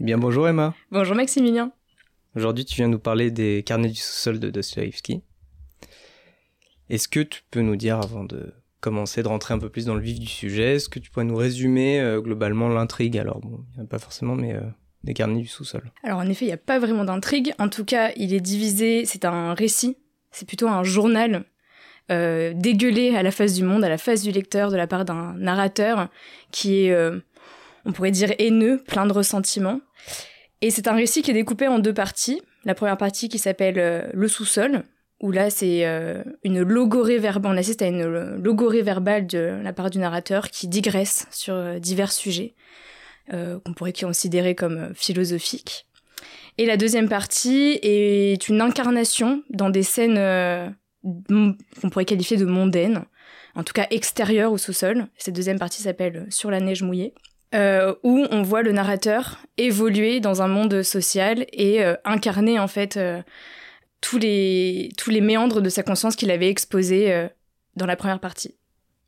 Bien bonjour Emma. Bonjour Maximilien. Aujourd'hui tu viens nous parler des carnets du sous-sol de Dostoevsky. Est-ce que tu peux nous dire avant de commencer de rentrer un peu plus dans le vif du sujet, est-ce que tu pourrais nous résumer euh, globalement l'intrigue? Alors bon, il n'y a pas forcément mais euh, des carnets du sous-sol. Alors en effet, il n'y a pas vraiment d'intrigue. En tout cas, il est divisé, c'est un récit, c'est plutôt un journal euh, dégueulé à la face du monde, à la face du lecteur de la part d'un narrateur qui est, euh, on pourrait dire, haineux, plein de ressentiments. Et c'est un récit qui est découpé en deux parties. La première partie qui s'appelle euh, Le sous-sol, où là c'est une logorée verbale, on assiste à une logorée verbale de la part du narrateur qui digresse sur divers sujets qu'on pourrait considérer comme philosophiques. Et la deuxième partie est une incarnation dans des scènes qu'on pourrait qualifier de mondaine, en tout cas extérieure au sous-sol. Cette deuxième partie s'appelle Sur la neige mouillée. Euh, où on voit le narrateur évoluer dans un monde social et euh, incarner en fait euh, tous, les, tous les méandres de sa conscience qu'il avait exposés dans la première partie.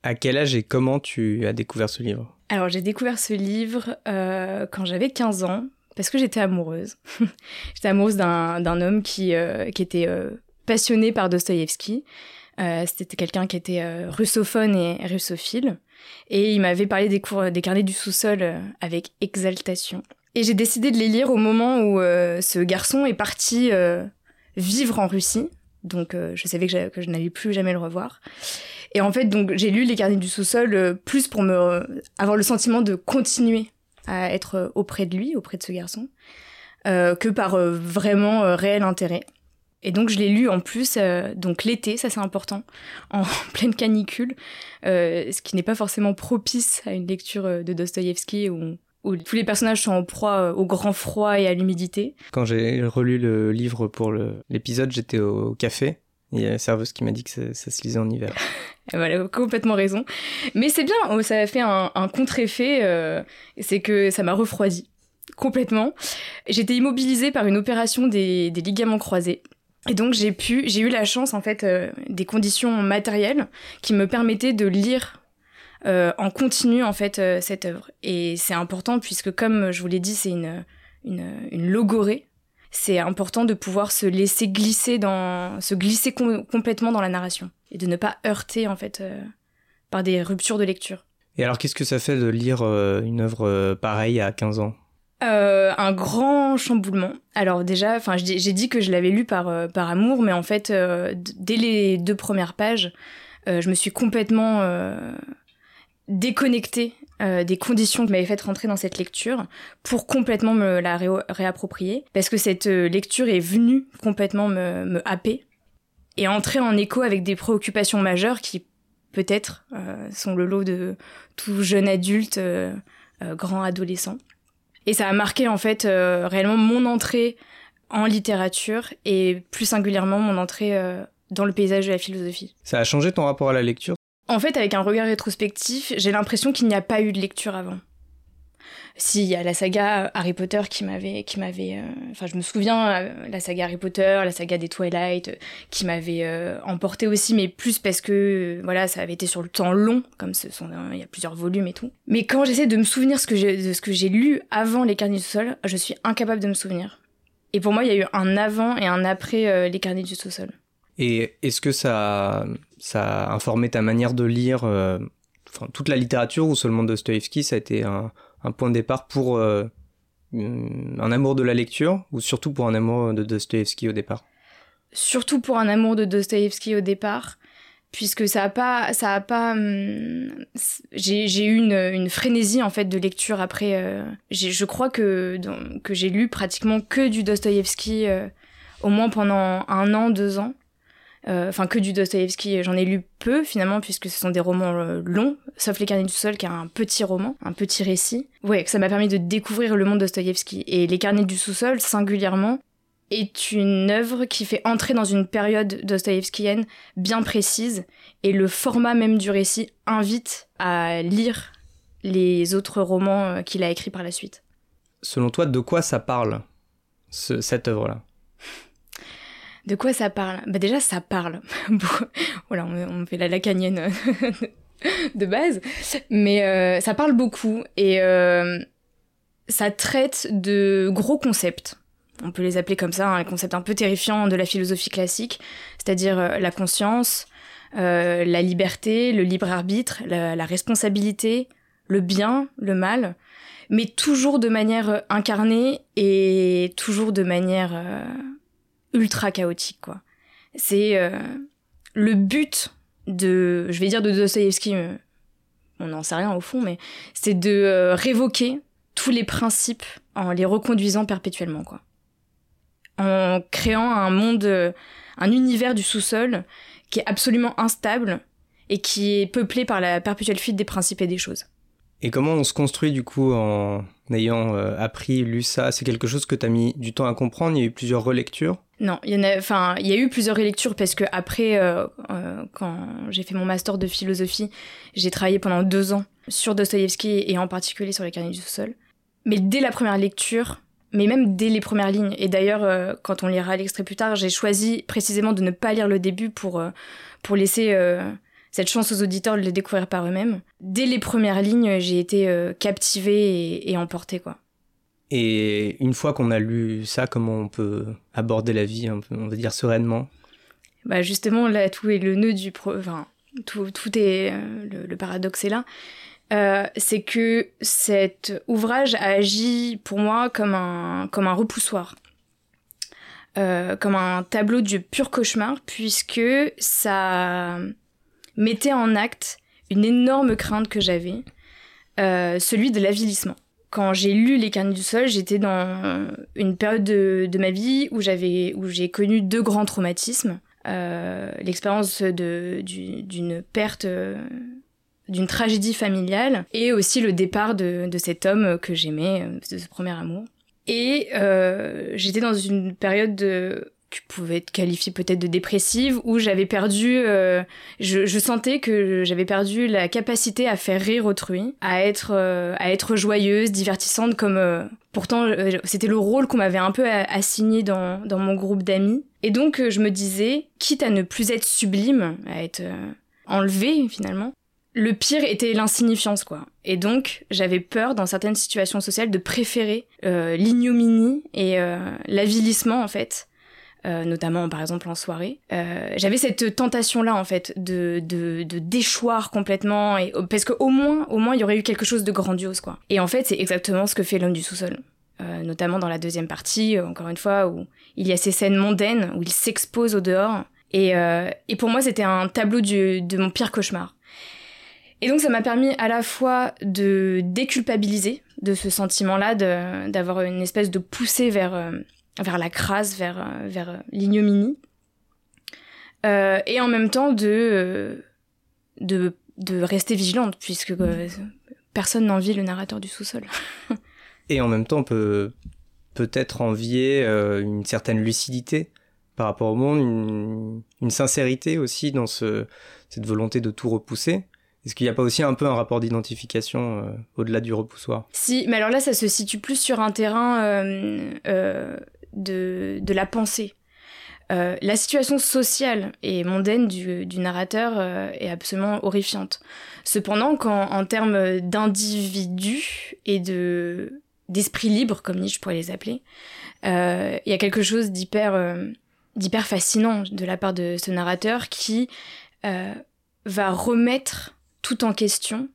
À quel âge et comment tu as découvert ce livre? Alors j'ai découvert ce livre quand j'avais 15 ans parce que j'étais amoureuse. j'étais amoureuse d'un homme qui, qui était passionné par Dostoïevski. C'était quelqu'un qui était russophone et russophile. Et il m'avait parlé des cours des carnets du sous-sol euh, avec exaltation. Et j'ai décidé de les lire au moment où ce garçon est parti vivre en Russie. Donc je savais que, que je n'allais plus jamais le revoir. Et en fait, donc j'ai lu les carnets du sous-sol plus pour me avoir le sentiment de continuer à être auprès de lui, auprès de ce garçon, que par vraiment réel intérêt. Et donc je l'ai lu en plus, euh, donc l'été, ça c'est important, en pleine canicule, euh, ce qui n'est pas forcément propice à une lecture euh, de Dostoïevski où, où, tous les personnages sont en proie au grand froid et à l'humidité. Quand j'ai relu le livre pour l'épisode, j'étais au café. Il y a la serveuse qui m'a dit que ça, se lisait en hiver. voilà, complètement raison. Mais c'est bien, oh, ça a fait un, un contre-effet, c'est que ça m'a refroidi complètement. J'étais immobilisée par une opération des, des ligaments croisés. Et donc j'ai pu, j'ai eu la chance en fait euh, des conditions matérielles qui me permettaient de lire euh, en continu en fait euh, cette œuvre. Et c'est important puisque comme je vous l'ai dit, c'est une, une, une logorée. C'est important de pouvoir se laisser glisser dans, se glisser complètement dans la narration et de ne pas heurter en fait par des ruptures de lecture. Et alors qu'est-ce que ça fait de lire une œuvre pareille à 15 ans? Euh, un grand chamboulement. Alors déjà, enfin, j'ai dit que je l'avais lu par euh, amour, mais en fait, euh, dès les deux premières pages, je me suis complètement déconnectée des conditions qui m'avaient fait rentrer dans cette lecture pour complètement me la réapproprier, parce que cette lecture est venue complètement me, me happer et entrer en écho avec des préoccupations majeures qui peut-être sont le lot de tout jeune adulte, grand adolescent. Et ça a marqué en fait euh, réellement mon entrée en littérature et plus singulièrement mon entrée euh, dans le paysage de la philosophie. Ça a changé ton rapport à la lecture? En fait, avec un regard rétrospectif, j'ai l'impression qu'il n'y a pas eu de lecture avant. Si, il y a la saga Harry Potter qui m'avait, qui m'avait, euh, enfin, je me souviens euh, la saga Harry Potter, la saga des Twilight, euh, qui m'avait emporté aussi, mais plus parce que voilà, ça avait été sur le temps long, comme ce sont, il y a plusieurs volumes et tout. Mais quand j'essaie de me souvenir ce que de ce que j'ai lu avant les Carnets du Sol, je suis incapable de me souvenir. Et pour moi, il y a eu un avant et un après les Carnets du sous-sol. Et est-ce que ça, ça a informé ta manière de lire toute la littérature ou seulement Dostoevsky Ça a été un, un point de départ pour euh, un amour de la lecture ou surtout pour un amour de Dostoevsky au départ? Surtout pour un amour de Dostoevsky au départ, puisque ça a pas, ça a pas, hum, j'ai eu une, une, frénésie en fait de lecture après. Euh, je crois que que j'ai lu pratiquement que du Dostoevsky euh, au moins pendant un an, deux ans. Euh, enfin que du Dostoevsky, j'en ai lu peu finalement puisque ce sont des romans euh, longs, sauf Les Carnets du Sol qui est un petit roman, un petit récit. Ouais, ça m'a permis de découvrir le monde de Dostoevsky. Et Les Carnets du sous-sol, singulièrement, est une œuvre qui fait entrer dans une période dostoïevskienne bien précise et le format même du récit invite à lire les autres romans euh, qu'il a écrits par la suite. Selon toi, de quoi ça parle, cette œuvre-là? De quoi ça parle? Bah déjà, ça parle. voilà, on, fait la lacanienne de base, mais euh, ça parle beaucoup et euh, ça traite de gros concepts. On peut les appeler comme ça, un concept un peu terrifiant de la philosophie classique, c'est-à-dire euh, la conscience, euh, la liberté, le libre arbitre, la, responsabilité, le bien, le mal, mais toujours de manière incarnée et toujours de manière euh, ultra chaotique, quoi. C'est le but de, je vais dire de Dostoïevski, on n'en sait rien au fond, mais c'est de révoquer tous les principes en les reconduisant perpétuellement, quoi. En créant un monde, euh, un univers du sous-sol qui est absolument instable et qui est peuplé par la perpétuelle fuite des principes et des choses. Et comment on se construit du coup en ayant euh, appris, lu ça C'est quelque chose que tu as mis du temps à comprendre? Il y a eu plusieurs relectures? Non, il y, en a, enfin, il y a eu plusieurs relectures parce que après, euh, quand j'ai fait mon master de philosophie, j'ai travaillé pendant deux ans sur Dostoïevski et en particulier sur les carnets du sous-sol. Mais dès la première lecture, mais même dès les premières lignes, et d'ailleurs, euh, quand on lira l'extrait plus tard, j'ai choisi précisément de ne pas lire le début pour, euh, pour laisser euh, cette chance aux auditeurs de le découvrir par eux-mêmes. Dès les premières lignes, j'ai été captivée et, emportée, quoi. Et une fois qu'on a lu ça, comment on peut aborder la vie, on va dire sereinement? Bah justement, là, tout est le nœud du... Enfin, tout, tout est... le, le paradoxe est là. Euh, c'est que cet ouvrage a agi pour moi comme un, comme un repoussoir. Euh, comme un tableau du pur cauchemar, puisque ça mettait en acte une énorme crainte que j'avais, euh, celui de l'avilissement. Quand j'ai lu Les Carnets du Sol, j'étais dans une période de, de ma vie où j'avais où j'ai connu deux grands traumatismes. L'expérience d'une perte d'une tragédie familiale et aussi le départ de, de cet homme que j'aimais, euh, de ce premier amour. Et euh, j'étais dans une période de, qui pouvait être qualifiée peut-être de dépressive où j'avais perdu, euh, je, je, sentais que j'avais perdu la capacité à faire rire autrui, à être, euh, à être joyeuse, divertissante comme euh, pourtant c'était le rôle qu'on m'avait un peu assigné dans, dans mon groupe d'amis. Et donc je me disais, quitte à ne plus être sublime, à être enlevée finalement, le pire était l'insignifiance, quoi. Et donc, j'avais peur, dans certaines situations sociales, de préférer euh, l'ignominie et euh, l'avilissement, en fait. Euh, notamment, par exemple, en soirée. j'avais cette tentation-là, en fait, de, de, déchoir complètement. Et, parce qu'au moins, au moins, il y aurait eu quelque chose de grandiose, quoi. Et en fait, c'est exactement ce que fait l'homme du sous-sol. notamment dans la deuxième partie, encore une fois, où il y a ces scènes mondaines, où il s'expose au dehors. Et, et pour moi, c'était un tableau de mon pire cauchemar. Et donc ça m'a permis à la fois de déculpabiliser de ce sentiment-là, d'avoir une espèce de poussée vers, euh, vers la crasse, vers, euh, vers l'ignominie. Euh, et en même temps de, de, de rester vigilante, puisque personne n'envie le narrateur du sous-sol. et en même temps, on peut peut-être envier une certaine lucidité par rapport au monde, une, une sincérité aussi dans ce, cette volonté de tout repousser. Est-ce qu'il n'y a pas aussi un peu un rapport d'identification euh, au-delà du repoussoir? Si, mais alors là, ça se situe plus sur un terrain euh, euh, de, la pensée. la situation sociale et mondaine du, narrateur est absolument horrifiante. Cependant, en termes d'individu et de d'esprit libre, comme Nietzsche pourrait les appeler, il y a quelque chose d'hyper d'hyper fascinant de la part de ce narrateur qui va remettre tout en question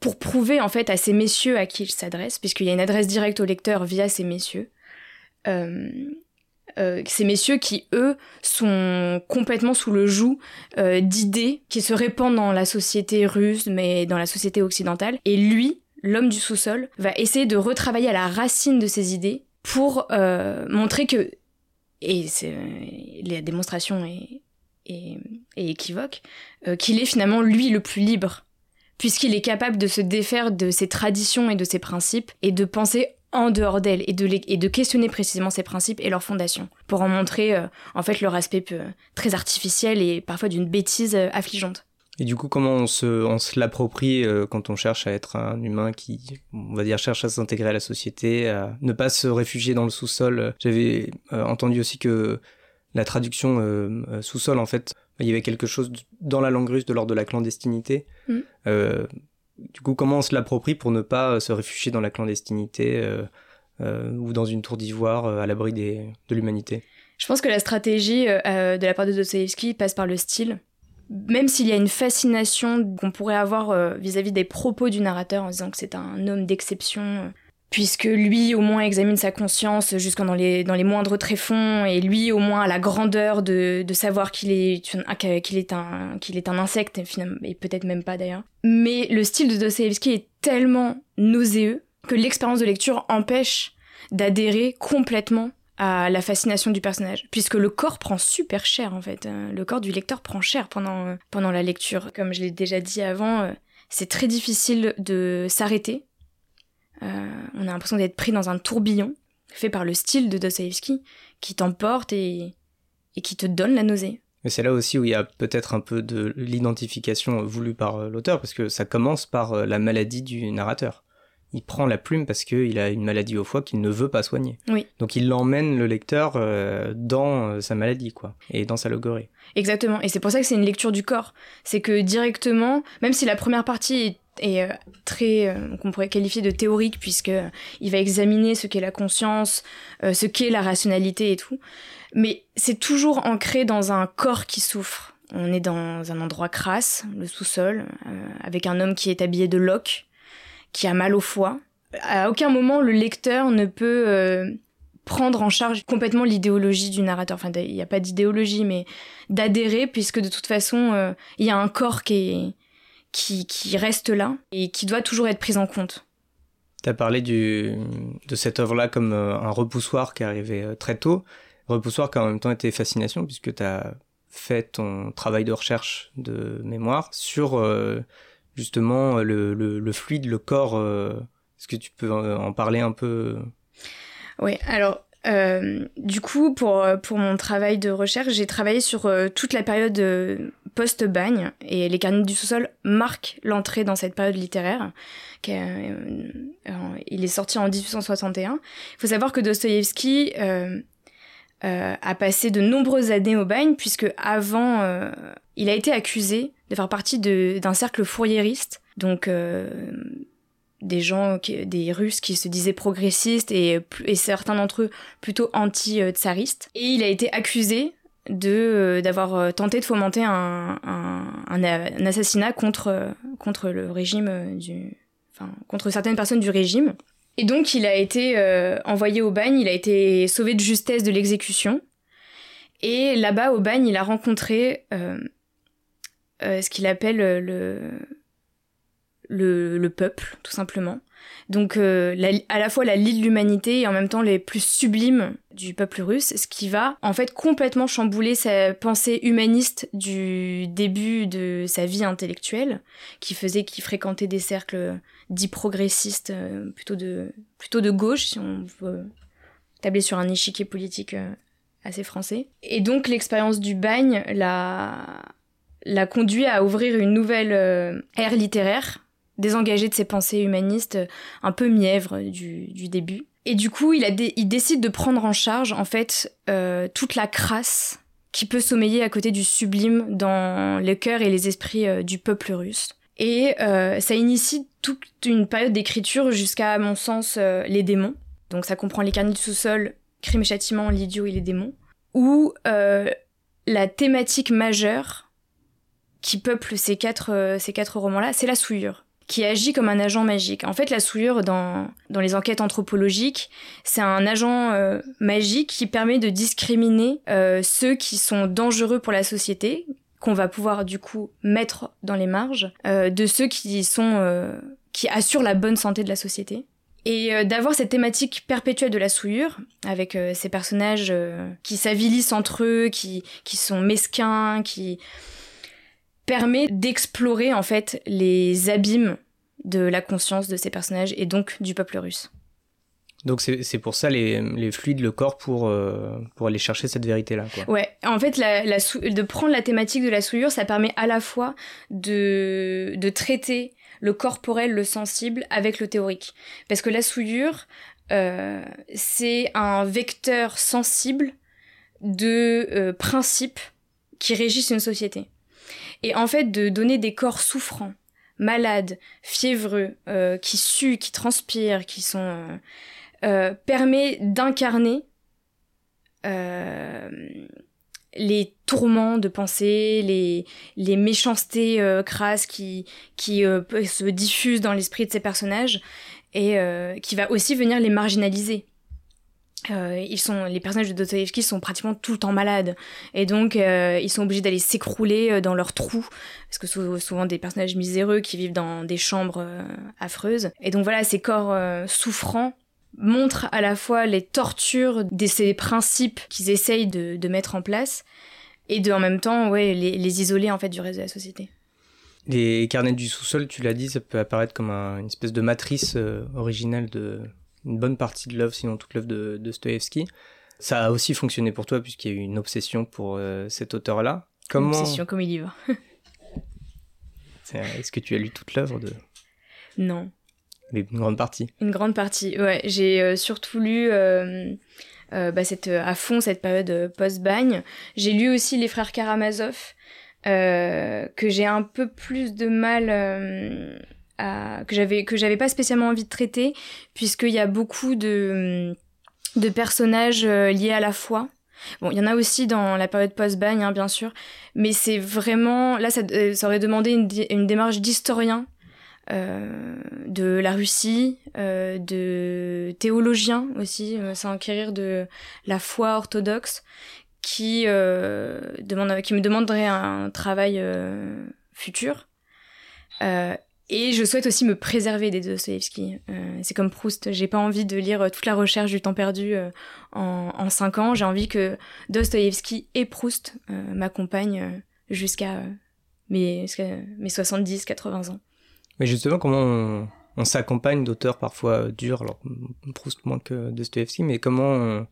pour prouver en fait à ces messieurs à qui il s'adresse, puisqu'il y a une adresse directe au lecteur via ces messieurs, euh, euh, ces messieurs qui, eux, sont complètement sous le joug euh, d'idées qui se répandent dans la société russe, mais dans la société occidentale. Et lui, l'homme du sous-sol, va essayer de retravailler à la racine de ces idées pour montrer que, et la démonstration est, équivoque, qu'il est finalement lui le plus libre, puisqu'il est capable de se défaire de ses traditions et de ses principes et de penser en dehors d'elles et de, et de questionner précisément ces principes et leurs fondations pour en montrer euh, en fait leur aspect euh, très artificiel et parfois d'une bêtise affligeante. Et du coup, comment on se, on se l'approprie quand on cherche à être un humain qui, on va dire, cherche à s'intégrer à la société, à ne pas se réfugier dans le sous-sol? J'avais entendu aussi que la traduction euh, euh, sous-sol, en fait, il y avait quelque chose dans la langue russe de l'ordre de la clandestinité. Mm. Euh, du coup, comment on se l'approprie pour ne pas se réfugier dans la clandestinité ou dans une tour d'ivoire à l'abri de l'humanité? Je pense que la stratégie de la part de Dostoevsky passe par le style. Même s'il y a une fascination qu'on pourrait avoir vis-à-vis des propos du narrateur en disant que c'est un homme d'exception, puisque lui au moins examine sa conscience jusqu'en dans les, dans les moindres tréfonds, et lui au moins a la grandeur de, de savoir qu'il est, qu'il est, un, qu'il est un insecte, et, et peut-être même pas d'ailleurs. Mais le style de Dostoevsky est tellement nauséeux que l'expérience de lecture empêche d'adhérer complètement à la fascination du personnage, puisque le corps prend super cher en fait. Euh, le corps du lecteur prend cher pendant, euh, pendant la lecture. Comme je l'ai déjà dit avant, euh, c'est très difficile de s'arrêter on a l'impression d'être pris dans un tourbillon fait par le style de Dostoevsky qui t'emporte et, et qui te donne la nausée. Mais c'est là aussi où il y a peut-être un peu de l'identification voulue par euh, l'auteur, parce que ça commence par euh, la maladie du narrateur. Il prend la plume parce qu'il a une maladie au foie qu'il ne veut pas soigner. Oui. Donc il l'emmène, le lecteur, dans sa maladie, quoi, et dans sa logorée. Exactement. Et c'est pour ça que c'est une lecture du corps. C'est que directement, même si la première partie est et euh, très euh, qu'on pourrait qualifier de théorique puisque il va examiner ce qu'est la conscience, euh, ce qu'est la rationalité et tout. Mais c'est toujours ancré dans un corps qui souffre. On est dans un endroit crasse, le sous-sol, avec un homme qui est habillé de loques, qui a mal au foie. À aucun moment le lecteur ne peut prendre en charge complètement l'idéologie du narrateur. Enfin, il n'y a pas d'idéologie, mais d'adhérer, puisque de toute façon, il y a un corps qui est, qui, qui reste là et qui doit toujours être prise en compte. Tu as parlé du, de cette œuvre-là comme euh, un repoussoir qui arrivait euh, très tôt, repoussoir qui a en même temps été fascination puisque tu as fait ton travail de recherche de mémoire sur euh, justement le, le, le, fluide, le corps. Est-ce que tu peux en parler un peu? Oui, alors euh, du coup, pour, pour mon travail de recherche, j'ai travaillé sur euh, toute la période euh, post-bagne et Les Carnets du sous-sol marquent l'entrée dans cette période littéraire. il est sorti en 1861. Il faut savoir que Dostoïevski a passé de nombreuses années au bagne puisque avant, il a été accusé de faire partie d'un cercle fourriériste. Donc des gens, des Russes qui se disaient progressistes et, certains d'entre eux plutôt anti-tsaristes. Et il a été accusé de euh, d'avoir euh, tenté de fomenter un, un, assassinat contre contre le régime du enfin contre certaines personnes du régime et donc il a été euh, envoyé au bagne il a été sauvé de justesse de l'exécution et là-bas au bagne il a rencontré ce qu'il appelle le le, peuple, tout simplement. Donc euh, à la fois la lie de l'humanité et en même temps les plus sublimes du peuple russe, ce qui va en fait complètement chambouler sa pensée humaniste du début de sa vie intellectuelle, qui faisait qu'il fréquentait des cercles dits progressistes, euh, plutôt de plutôt de gauche, si on veut tabler sur un échiquier politique euh, assez français. Et donc l'expérience du bagne l'a l'a conduit à ouvrir une nouvelle ère littéraire désengagé de ses pensées humanistes euh, un peu mièvres du, du début. Et du coup, il, a il décide de prendre en charge, en fait, euh, toute la crasse qui peut sommeiller à côté du sublime dans les cœurs et les esprits euh, du peuple russe. Et ça initie toute une période d'écriture jusqu'à, à mon sens, les démons. Donc ça comprend les carnets du sous-sol, Crime et châtiment, l'idiot et les démons. Où la thématique majeure qui peuple ces quatre, ces quatre romans-là, c'est la souillure qui agit comme un agent magique. En fait, la souillure dans, dans les enquêtes anthropologiques, c'est un agent euh, magique qui permet de discriminer euh, ceux qui sont dangereux pour la société, qu'on va pouvoir du coup mettre dans les marges, euh, de ceux qui sont qui assurent la bonne santé de la société. Et d'avoir cette thématique perpétuelle de la souillure, avec ces personnages qui s'avilissent entre eux, qui, qui sont mesquins, qui permet d'explorer en fait les abîmes de la conscience de ces personnages et donc du peuple russe. Donc c'est pour ça les, les, fluides, le corps, pour, euh, pour aller chercher cette vérité-là. Ouais, en fait, la, de prendre la thématique de la souillure, ça permet à la fois de, de traiter le corporel, le sensible, avec le théorique. Parce que la souillure, euh, c'est un vecteur sensible de euh, principes qui régissent une société. Et en fait, de donner des corps souffrants, malades, fiévreux, qui suent, qui transpirent, qui sont permet d'incarner les tourments de pensée, les, méchancetés euh, crasses qui, euh, se diffusent dans l'esprit de ces personnages et euh, qui va aussi venir les marginaliser. Ils sont, les personnages de Dostoevsky sont pratiquement tout le temps malades. Et donc ils sont obligés d'aller s'écrouler dans leurs trous. Parce que souvent des personnages miséreux qui vivent dans des chambres affreuses. Et donc voilà ces corps souffrants montre à la fois les tortures de ces principes qu'ils essayent de, mettre en place et de en même temps ouais, les, isoler en fait du reste de la société. Les carnets du sous-sol, tu l'as dit, ça peut apparaître comme une espèce de matrice euh, originale de une bonne partie de l'œuvre, sinon toute l'œuvre de, de Stoevsky. Ça a aussi fonctionné pour toi puisqu'il y a eu une obsession pour euh, cet auteur-là. Comment... Une obsession comme il y va. Est-ce que tu as lu toute l'œuvre de... Non. Une grande partie. Une grande partie, ouais. J'ai euh, surtout lu euh, euh, bah, cette, à fond cette période post-bagne. J'ai lu aussi Les Frères Karamazov, que j'ai un peu plus de mal que j'avais que j'avais pas spécialement envie de traiter, puisqu'il y a beaucoup de, de personnages liés à la foi. Bon, il y en a aussi dans la période post-bagne, hein, bien sûr, mais c'est vraiment... Là, ça, ça aurait demandé une, démarche d'historien euh, de la Russie, euh, de théologiens aussi, euh, s'enquérir de la foi orthodoxe, qui, demande, qui me demanderait un travail futur. Et je souhaite aussi me préserver des Dostoevsky. c'est comme Proust, j'ai pas envie de lire toute la recherche du temps perdu en, en cinq ans. J'ai envie que Dostoevsky et Proust m'accompagnent jusqu'à mes, mes 70-80 ans. Mais justement, comment on, s'accompagne d'auteurs parfois durs, alors Proust moins que Dostoevsky, mais comment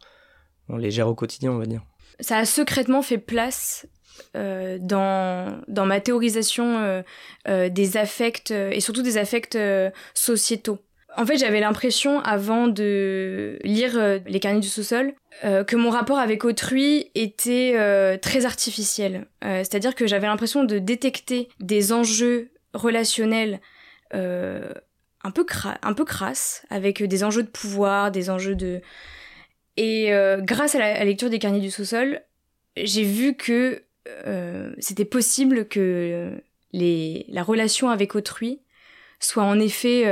on, les gère au quotidien, on va dire? Ça a secrètement fait place euh, dans, dans ma théorisation euh, euh, des affects, et surtout des affects sociétaux. En fait, j'avais l'impression, avant de lire Les carnets du sous-sol, que mon rapport avec autrui était très artificiel. C'est-à-dire que j'avais l'impression de détecter des enjeux relationnels un peu un peu crasse, avec des enjeux de pouvoir, des enjeux de et grâce à la lecture des carnets du sous-sol, j'ai vu que euh, c'était possible que les, la relation avec autrui soit en effet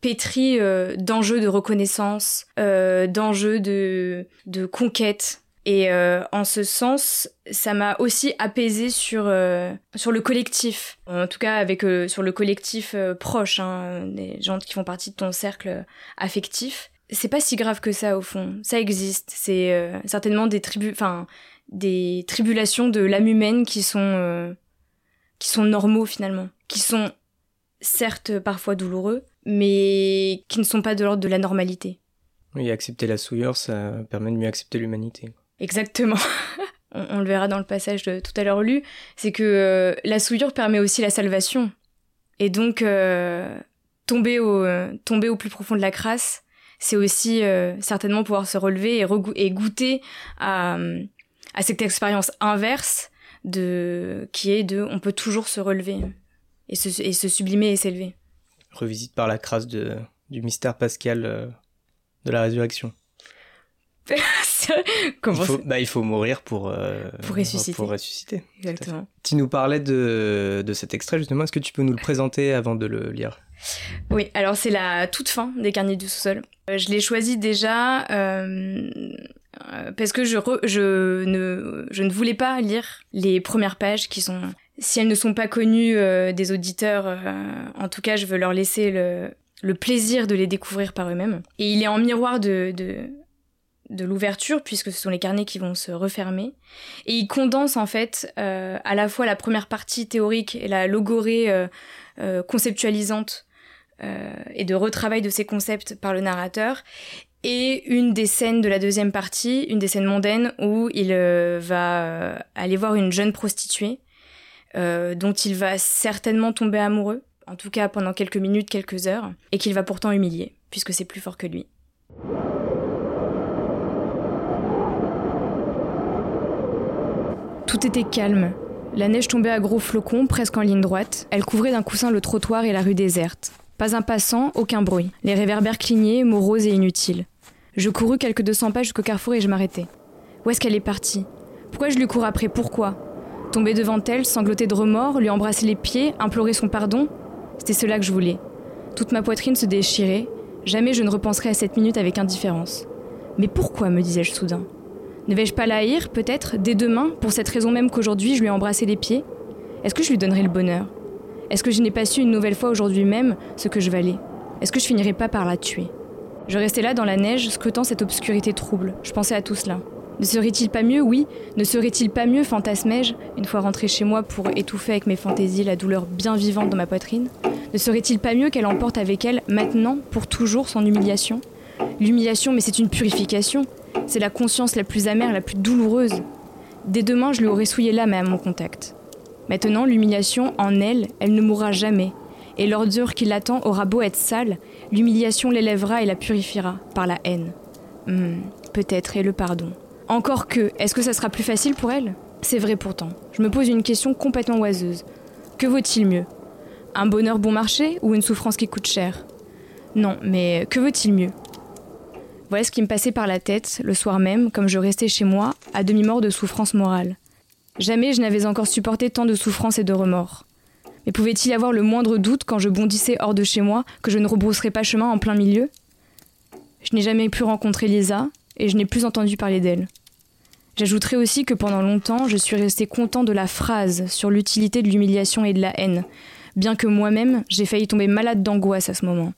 pétrie d'enjeux de reconnaissance, d'enjeux de, de conquête, et euh, en ce sens, ça m'a aussi apaisé sur euh, sur le collectif. En tout cas, avec euh, sur le collectif proche, hein, des gens qui font partie de ton cercle affectif. C'est pas si grave que ça au fond. Ça existe. C'est certainement des tribus, enfin des tribulations de l'âme humaine qui sont qui sont normaux finalement, qui sont certes parfois douloureux, mais qui ne sont pas de l'ordre de la normalité. Oui, accepter la souillure, ça permet de mieux accepter l'humanité. Exactement. on, le verra dans le passage de, tout à l'heure lu, c'est que euh, la souillure permet aussi la salvation. Et donc, euh, tomber, au, euh, tomber au plus profond de la crasse, c'est aussi certainement pouvoir se relever et, et goûter à, à cette expérience inverse de, qui est de on peut toujours se relever et se, et se sublimer et s'élever. Revisite par la crasse de, du mystère pascal de la résurrection. il, faut, bah, il faut mourir pour, euh, pour ressusciter. Pour ressusciter. Exactement. Tu nous parlais de, de cet extrait justement. Est-ce que tu peux nous le présenter avant de le lire? Oui, alors c'est la toute fin des carnets du sous-sol. Euh, je l'ai choisi déjà euh, parce que je, ne, je ne voulais pas lire les premières pages qui sont... Si elles ne sont pas connues des auditeurs, en tout cas, je veux leur laisser le, plaisir de les découvrir par eux-mêmes. Et il est en miroir de, de, l'ouverture, puisque ce sont les carnets qui vont se refermer. Et il condense en fait euh, à la fois la première partie théorique et la logorée euh, euh, conceptualisante et de retravail de ces concepts par le narrateur, et une des scènes de la deuxième partie, une des scènes mondaines, où il va aller voir une jeune prostituée, dont il va certainement tomber amoureux, en tout cas pendant quelques minutes, quelques heures, et qu'il va pourtant humilier, puisque c'est plus fort que lui. Tout était calme. La neige tombait à gros flocons, presque en ligne droite. Elle couvrait d'un coussin le trottoir et la rue déserte. Pas un passant, aucun bruit. Les réverbères clignaient, moroses et inutiles. Je courus quelques 200 pas jusqu'au carrefour et je m'arrêtai. Où est-ce qu'elle est partie? Pourquoi je lui cours après? Pourquoi? Tomber devant elle, sangloter de remords, lui embrasser les pieds, implorer son pardon? C'était cela que je voulais. Toute ma poitrine se déchirait. Jamais je ne repenserai à cette minute avec indifférence. Mais pourquoi? me disais-je soudain. Ne vais-je pas la haïr, peut-être, dès demain, pour cette raison même qu'aujourd'hui je lui ai embrassé les pieds? Est-ce que je lui donnerai le bonheur? Est-ce que je n'ai pas su une nouvelle fois aujourd'hui même ce que je valais? Est-ce que je finirai pas par la tuer? Je restais là dans la neige, scrutant cette obscurité trouble. Je pensais à tout cela. Ne serait-il pas mieux, oui, ne serait-il pas mieux, fantasmais-je, une fois rentré chez moi pour étouffer avec mes fantaisies la douleur bien vivante dans ma poitrine Ne serait-il pas mieux qu'elle emporte avec elle, maintenant, pour toujours, son humiliation? L'humiliation, mais c'est une purification. C'est la conscience la plus amère, la plus douloureuse. Dès demain, je lui aurais souillé l'âme à mon contact. Maintenant, l'humiliation, en elle, elle ne mourra jamais. Et l'ordure qui l'attend aura beau être sale, l'humiliation l'élèvera et la purifiera par la haine. Hmm, peut-être, et le pardon. Encore que, est-ce que ça sera plus facile pour elle? C'est vrai pourtant. Je me pose une question complètement oiseuse. Que vaut-il mieux? Un bonheur bon marché ou une souffrance qui coûte cher? Non, mais que vaut-il mieux? Voilà ce qui me passait par la tête le soir même, comme je restais chez moi, à demi-mort de souffrance morale. Jamais je n'avais encore supporté tant de souffrance et de remords. Mais pouvait-il y avoir le moindre doute quand je bondissais hors de chez moi que je ne rebrousserais pas chemin en plein milieu? Je n'ai jamais pu rencontrer Lisa, et je n'ai plus entendu parler d'elle. J'ajouterai aussi que pendant longtemps, je suis resté content de la phrase sur l'utilité de l'humiliation et de la haine, bien que moi-même, j'ai failli tomber malade d'angoisse à ce moment.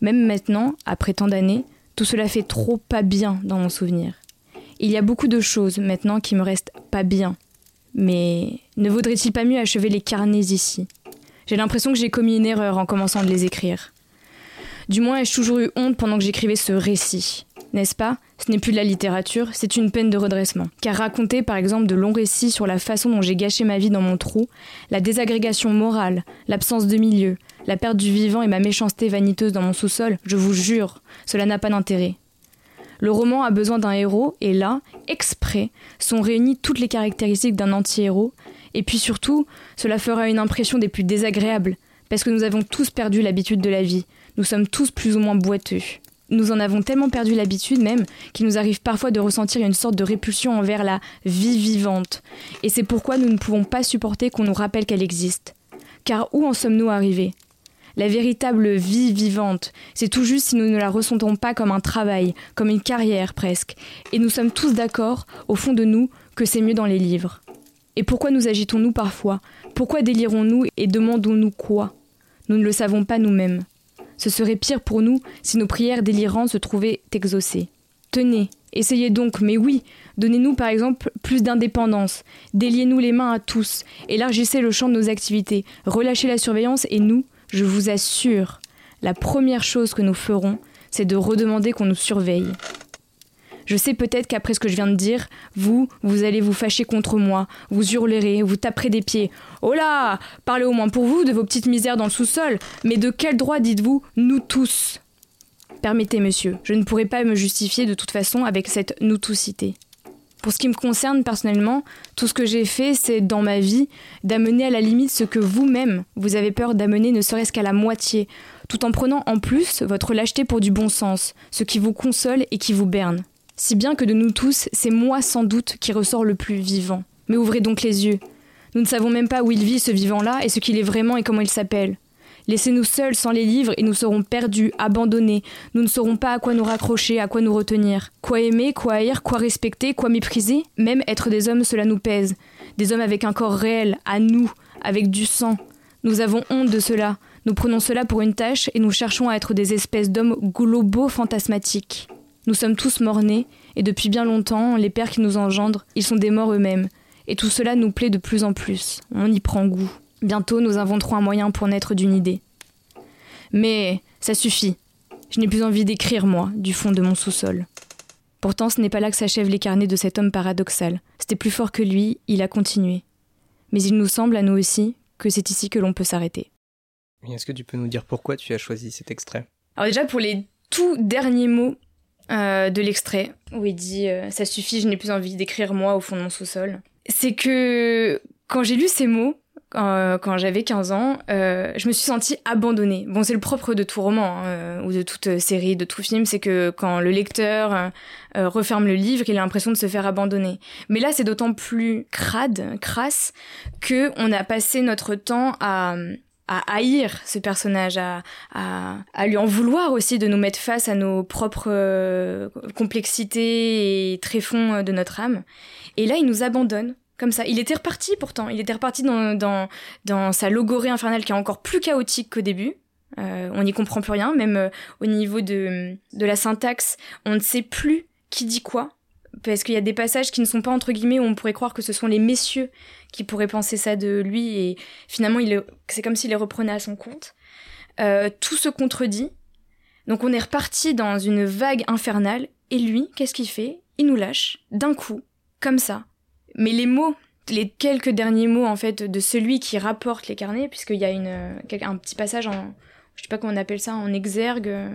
Même maintenant, après tant d'années, tout cela fait trop pas bien dans mon souvenir. Il y a beaucoup de choses maintenant qui me restent pas bien. Mais ne vaudrait-il pas mieux achever les carnets ici? J'ai l'impression que j'ai commis une erreur en commençant de les écrire. Du moins ai-je toujours eu honte pendant que j'écrivais ce récit. N'est-ce pas? Ce n'est plus de la littérature, c'est une peine de redressement. Car raconter par exemple de longs récits sur la façon dont j'ai gâché ma vie dans mon trou, la désagrégation morale, l'absence de milieu, la perte du vivant et ma méchanceté vaniteuse dans mon sous-sol, je vous jure, cela n'a pas d'intérêt. Le roman a besoin d'un héros, et là, exprès, sont réunies toutes les caractéristiques d'un anti-héros, et puis surtout, cela fera une impression des plus désagréables, parce que nous avons tous perdu l'habitude de la vie, nous sommes tous plus ou moins boiteux. Nous en avons tellement perdu l'habitude même qu'il nous arrive parfois de ressentir une sorte de répulsion envers la vie vivante. Et c'est pourquoi nous ne pouvons pas supporter qu'on nous rappelle qu'elle existe. Car où en sommes-nous arrivés? La véritable vie vivante, c'est tout juste si nous ne la ressentons pas comme un travail, comme une carrière presque. Et nous sommes tous d'accord, au fond de nous, que c'est mieux dans les livres. Et pourquoi nous agitons-nous parfois? Pourquoi délirons-nous et demandons-nous quoi? Nous ne le savons pas nous-mêmes. Ce serait pire pour nous si nos prières délirantes se trouvaient exaucées. Tenez, essayez donc, mais oui, donnez-nous par exemple plus d'indépendance, déliez-nous les mains à tous, élargissez le champ de nos activités, relâchez la surveillance et nous, je vous assure, la première chose que nous ferons, c'est de redemander qu'on nous surveille. Je sais peut-être qu'après ce que je viens de dire, vous, vous allez vous fâcher contre moi, vous hurlerez, vous taperez des pieds. Oh là Parlez au moins pour vous de vos petites misères dans le sous-sol, mais de quel droit dites-vous nous tous Permettez, monsieur, je ne pourrai pas me justifier de toute façon avec cette nous tousité. Pour ce qui me concerne personnellement, tout ce que j'ai fait, c'est dans ma vie d'amener à la limite ce que vous-même, vous avez peur d'amener ne serait-ce qu'à la moitié, tout en prenant en plus votre lâcheté pour du bon sens, ce qui vous console et qui vous berne. Si bien que de nous tous, c'est moi sans doute qui ressort le plus vivant. Mais ouvrez donc les yeux. Nous ne savons même pas où il vit ce vivant-là et ce qu'il est vraiment et comment il s'appelle. Laissez-nous seuls sans les livres et nous serons perdus, abandonnés. Nous ne saurons pas à quoi nous raccrocher, à quoi nous retenir. Quoi aimer, quoi haïr, quoi respecter, quoi mépriser Même être des hommes, cela nous pèse. Des hommes avec un corps réel, à nous, avec du sang. Nous avons honte de cela. Nous prenons cela pour une tâche et nous cherchons à être des espèces d'hommes globaux fantasmatiques. Nous sommes tous morts-nés, et depuis bien longtemps, les pères qui nous engendrent, ils sont des morts eux-mêmes. Et tout cela nous plaît de plus en plus. On y prend goût. Bientôt, nous inventerons un moyen pour naître d'une idée. Mais ça suffit. Je n'ai plus envie d'écrire, moi, du fond de mon sous-sol. Pourtant, ce n'est pas là que s'achèvent les carnets de cet homme paradoxal. C'était plus fort que lui, il a continué. Mais il nous semble, à nous aussi, que c'est ici que l'on peut s'arrêter. Est-ce que tu peux nous dire pourquoi tu as choisi cet extrait? Alors déjà, pour les tout derniers mots euh, de l'extrait où il dit euh, Ça suffit, je n'ai plus envie d'écrire moi au fond de mon sous-sol. C'est que quand j'ai lu ces mots, euh, quand j'avais 15 ans, euh, je me suis sentie abandonnée. Bon, c'est le propre de tout roman, hein, euh, ou de toute série, de tout film, c'est que quand le lecteur referme le livre, il a l'impression de se faire abandonner. Mais là, c'est d'autant plus crade, crasse, que on a passé notre temps à à haïr ce personnage, à, à, à, lui en vouloir aussi de nous mettre face à nos propres complexités et tréfonds de notre âme. Et là, il nous abandonne comme ça. Il était reparti pourtant. Il était reparti dans, dans, dans sa logorée infernale qui est encore plus chaotique qu'au début. Euh, on n'y comprend plus rien, même euh, au niveau de, de la syntaxe, on ne sait plus qui dit quoi. Parce qu'il y a des passages qui ne sont pas entre guillemets où on pourrait croire que ce sont les messieurs qui pourraient penser ça de lui et finalement c'est comme s'il les reprenait à son compte. Euh, tout se contredit. Donc on est reparti dans une vague infernale et lui, qu'est-ce qu'il fait? Il nous lâche d'un coup, comme ça, mais les mots, les quelques derniers mots en fait de celui qui rapporte les carnets, puisqu'il y a une, euh, un petit passage en, je sais pas comment on appelle ça, en exergue, euh,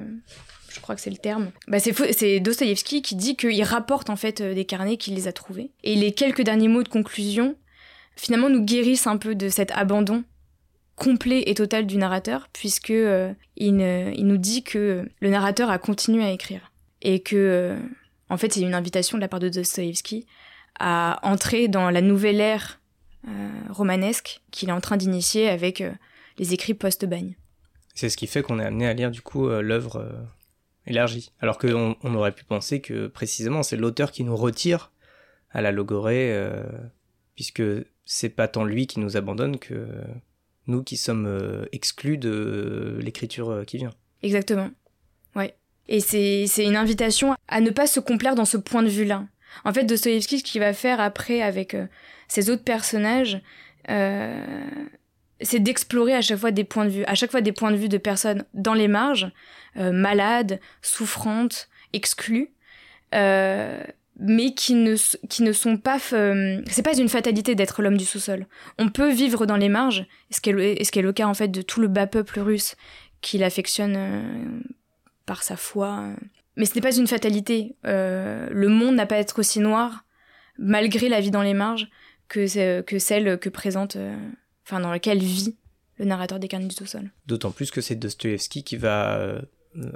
je crois que c'est le terme. Bah c'est Dostoïevski qui dit qu'il rapporte en fait euh, des carnets qu'il les a trouvés. Et les quelques derniers mots de conclusion, finalement, nous guérissent un peu de cet abandon complet et total du narrateur, puisque il, nous dit que le narrateur a continué à écrire et que en fait c'est une invitation de la part de Dostoïevski à entrer dans la nouvelle ère euh, romanesque qu'il est en train d'initier avec euh, les écrits post-bagne. C'est ce qui fait qu'on est amené à lire du coup euh, l'œuvre élargie. Alors qu'on on aurait pu penser que précisément c'est l'auteur qui nous retire à la logorée, puisque c'est pas tant lui qui nous abandonne que nous qui sommes exclus de l'écriture qui vient. Exactement. Ouais. Et c'est une invitation à ne pas se complaire dans ce point de vue-là. En fait, Dostoevsky, ce qu'il va faire après avec euh, ses autres personnages, euh, c'est d'explorer à chaque fois des points de vue, à chaque fois des points de vue de personnes dans les marges, euh, malades, souffrantes, exclues, mais qui ne, qui ne sont pas... c'est pas une fatalité d'être l'homme du sous-sol. On peut vivre dans les marges, ce qui est, ce qui est le cas en fait de tout le bas peuple russe qui l'affectionne par sa foi mais ce n'est pas une fatalité. Euh, le monde n'a pas à être aussi noir, malgré la vie dans les marges, que, que celle que présente, euh, enfin dans laquelle vit le narrateur des carnets du sous-sol. D'autant plus que c'est Dostoevsky qui va euh,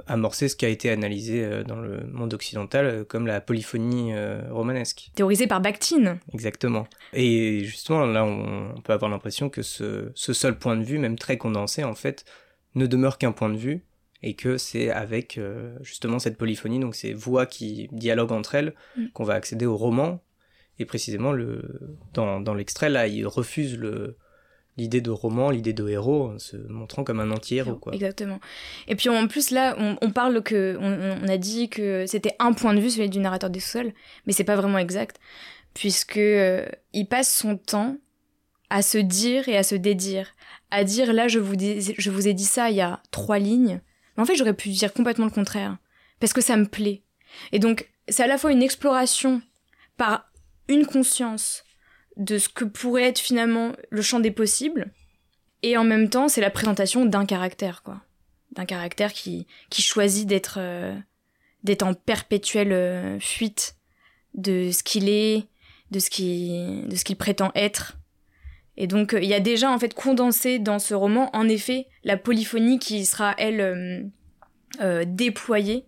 amorcer ce qui a été analysé dans le monde occidental comme la polyphonie romanesque. Théorisé par Bakhtin. Exactement. Et justement, là, on, peut avoir l'impression que ce, ce seul point de vue, même très condensé, en fait, ne demeure qu'un point de vue et que c'est avec euh, justement cette polyphonie, donc ces voix qui dialoguent entre elles, mm. qu'on va accéder au roman. Et précisément, le, dans, dans l'extrait, là, il refuse le, l'idée de roman, l'idée de héros, en se montrant comme un anti-héros. Quoi. Exactement. Et puis en plus, là, on, parle que. On, a dit que c'était un point de vue, celui du narrateur des sous-sols, mais c'est pas vraiment exact, puisque euh, il passe son temps à se dire et à se dédire. À dire, là, je vous, je vous ai dit ça il y a trois lignes mais en fait, j'aurais pu dire complètement le contraire. Parce que ça me plaît. Et donc, c'est à la fois une exploration par une conscience de ce que pourrait être finalement le champ des possibles, et en même temps, c'est la présentation d'un caractère, quoi. D'un caractère qui, qui choisit d'être euh, en perpétuelle euh, fuite de ce qu'il est, de ce qu'il prétend être, et donc, il y a déjà en fait condensé dans ce roman, en effet, la polyphonie qui sera, elle, euh, euh, déployée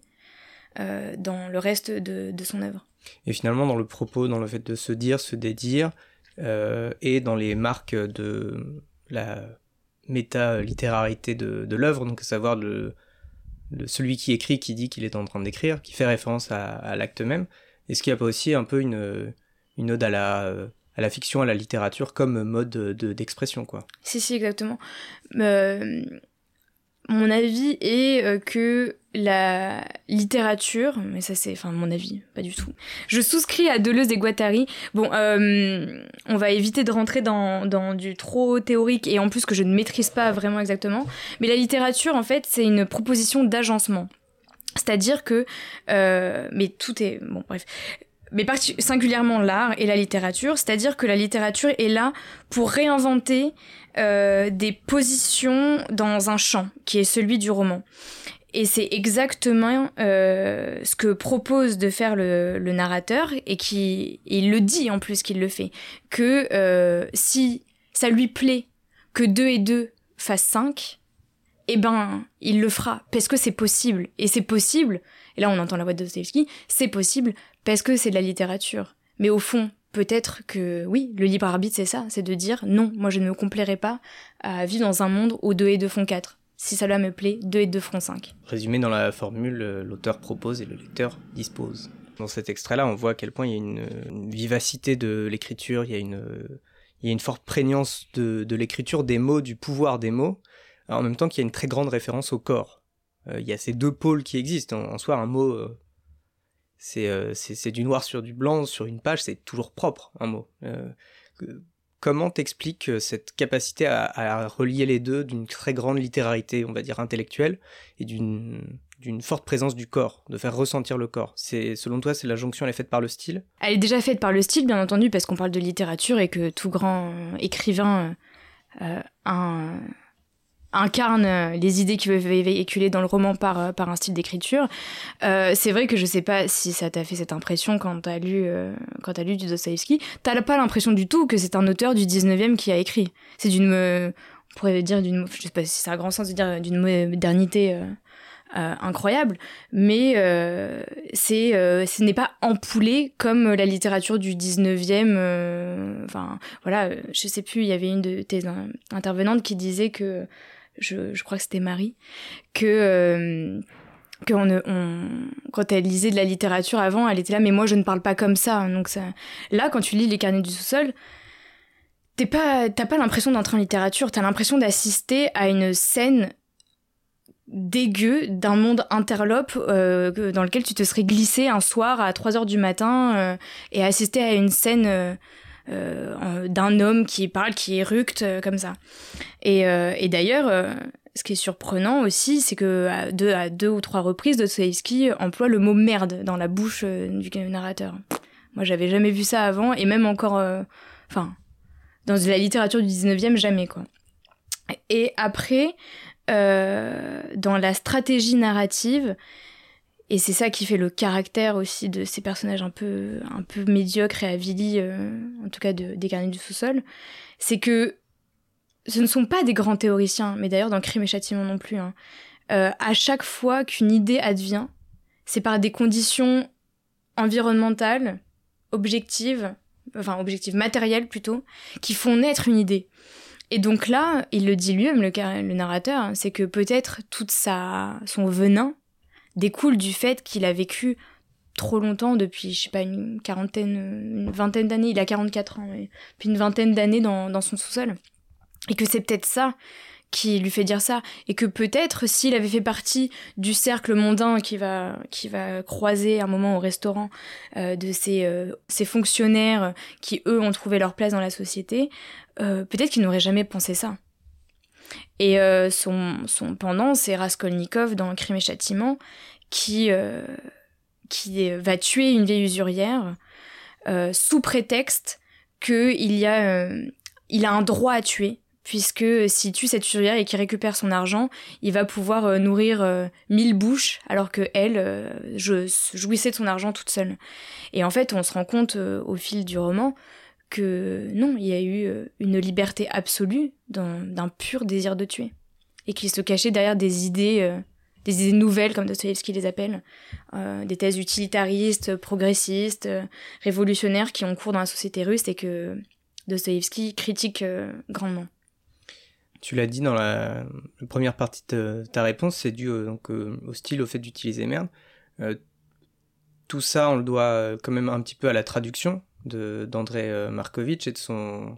euh, dans le reste de, son œuvre. Et finalement, dans le propos, dans le fait de se dire, se dédire, et dans les marques de la méta-littérarité de, l'œuvre, donc à savoir le, celui qui écrit, qui dit qu'il est en train d'écrire, qui fait référence à, l'acte même, est-ce qu'il n'y a pas aussi un peu une ode à la à la fiction, à la littérature comme mode d'expression, quoi. Si, si, exactement. Euh, mon avis est euh, que la littérature, mais ça c'est, enfin mon avis, pas du tout. Je souscris à Deleuze et Guattari. Bon, euh, on va éviter de rentrer dans, dans du trop théorique et en plus que je ne maîtrise pas vraiment exactement. Mais la littérature, en fait, c'est une proposition d'agencement. C'est-à-dire que, mais tout est bon, bref mais singulièrement l'art et la littérature, c'est-à-dire que la littérature est là pour réinventer euh, des positions dans un champ qui est celui du roman. Et c'est exactement euh, ce que propose de faire le, narrateur et qui il le dit en plus qu'il le fait que euh, si ça lui plaît que 2 et 2 fassent 5, eh ben il le fera parce que c'est possible et c'est possible. Et là on entend la voix de Dostoevsky, c'est possible parce que c'est de la littérature. Mais au fond, peut-être que oui, le libre arbitre c'est ça, c'est de dire non, moi je ne me complairai pas à vivre dans un monde où 2 et 2 font 4 si cela me plaît, 2 et 2 feront 5. Résumé dans la formule, euh, l'auteur propose et le lecteur dispose. Dans cet extrait-là, on voit à quel point il y a une, vivacité de l'écriture, il y a une, une forte prégnance de, l'écriture, des mots, du pouvoir des mots, en même temps qu'il y a une très grande référence au corps. Euh, il y a ces deux pôles qui existent. En, soi, un mot, euh, c'est du noir sur du blanc, sur une page, c'est toujours propre, un mot. Comment t'expliques euh, cette capacité à, relier les deux d'une très grande littérarité, on va dire intellectuelle, et d'une forte présence du corps, de faire ressentir le corps? C'est selon toi, c'est la jonction, elle est faite par le style? Elle est déjà faite par le style, bien entendu, parce qu'on parle de littérature et que tout grand euh, écrivain euh, un, incarne euh, les idées qu'il veut véhiculer dans le roman par, euh, par un style d'écriture. Euh, c'est vrai que je sais pas si ça t'a fait cette impression quand t'as lu, as lu du Dostoevsky. T'as pas l'impression du tout que c'est un auteur du 19e qui a écrit. C'est d'une, on pourrait dire d'une, je sais pas si c'est un grand sens de dire d'une modernité incroyable, mais c'est, ce n'est pas empoulé comme la littérature du 19e. Enfin, voilà, je sais plus, il y avait une de tes intervenantes qui disait que je, crois que c'était Marie, que euh, on, on, quand elle lisait de la littérature avant, elle était là, mais moi je ne parle pas comme ça. Donc là, quand tu lis les carnets du sous-sol, t'es pas, t'as pas l'impression d'entrer en littérature, t'as l'impression d'assister à une scène dégueu d'un monde interlope euh, dans lequel tu te serais glissé un soir à 3 heures du matin euh, et assister à une scène d'un homme qui parle, qui éructe euh, comme ça. Et, euh, d'ailleurs, ce qui est surprenant aussi, c'est que à deux, à deux ou trois reprises, Dostoevsky emploie le mot merde dans la bouche du narrateur. Moi, j'avais jamais vu ça avant, et même encore, enfin, dans la littérature du 19e, jamais, quoi. Et après, dans la stratégie narrative, et c'est ça qui fait le caractère aussi de ces personnages un peu, un peu médiocres et avilis, euh, en tout cas de, des carnets du sous-sol, c'est que ce ne sont pas des grands théoriciens, mais d'ailleurs dans Crime et Châtiment non plus. Hein. Euh, à chaque fois qu'une idée advient, c'est par des conditions environnementales, objectives, enfin objectives matérielles plutôt, qui font naître une idée. Et donc là, il le dit lui-même, le, le narrateur, hein, c'est que peut-être toute sa son venin découle du fait qu'il a vécu trop longtemps, depuis, je sais pas, une quarantaine, une vingtaine d'années, il a 44 ans, mais, puis une vingtaine d'années dans, dans son sous-sol. Et que c'est peut-être ça qui lui fait dire ça. Et que peut-être s'il avait fait partie du cercle mondain qui va qui va croiser un moment au restaurant euh, de ces, euh, ces fonctionnaires qui eux ont trouvé leur place dans la société euh, peut-être qu'il n'aurait jamais pensé ça et euh, son, pendant, c'est Raskolnikov dans Crime et Châtiment, qui, euh, va tuer une vieille usurière euh, sous prétexte qu'il y a, il a un droit à tuer, puisque s'il tue cette usurière et qu'il récupère son argent, il va pouvoir nourrir mille bouches, alors que elle jouissait de son argent toute seule. Et en fait, on se rend compte au fil du roman que non, il y a eu euh, une liberté absolue d'un pur désir de tuer. Et qu'il se cachait derrière des idées, euh, des idées nouvelles, comme Dostoevsky les appelle, euh, des thèses utilitaristes, progressistes, révolutionnaires qui ont cours dans la société russe et que Dostoevsky critique grandement. Tu l'as dit dans la, première partie de ta réponse, c'est dû donc, au style, au fait d'utiliser merde. tout ça, on le doit quand même un petit peu à la traduction, d'André euh, Markovitch et de son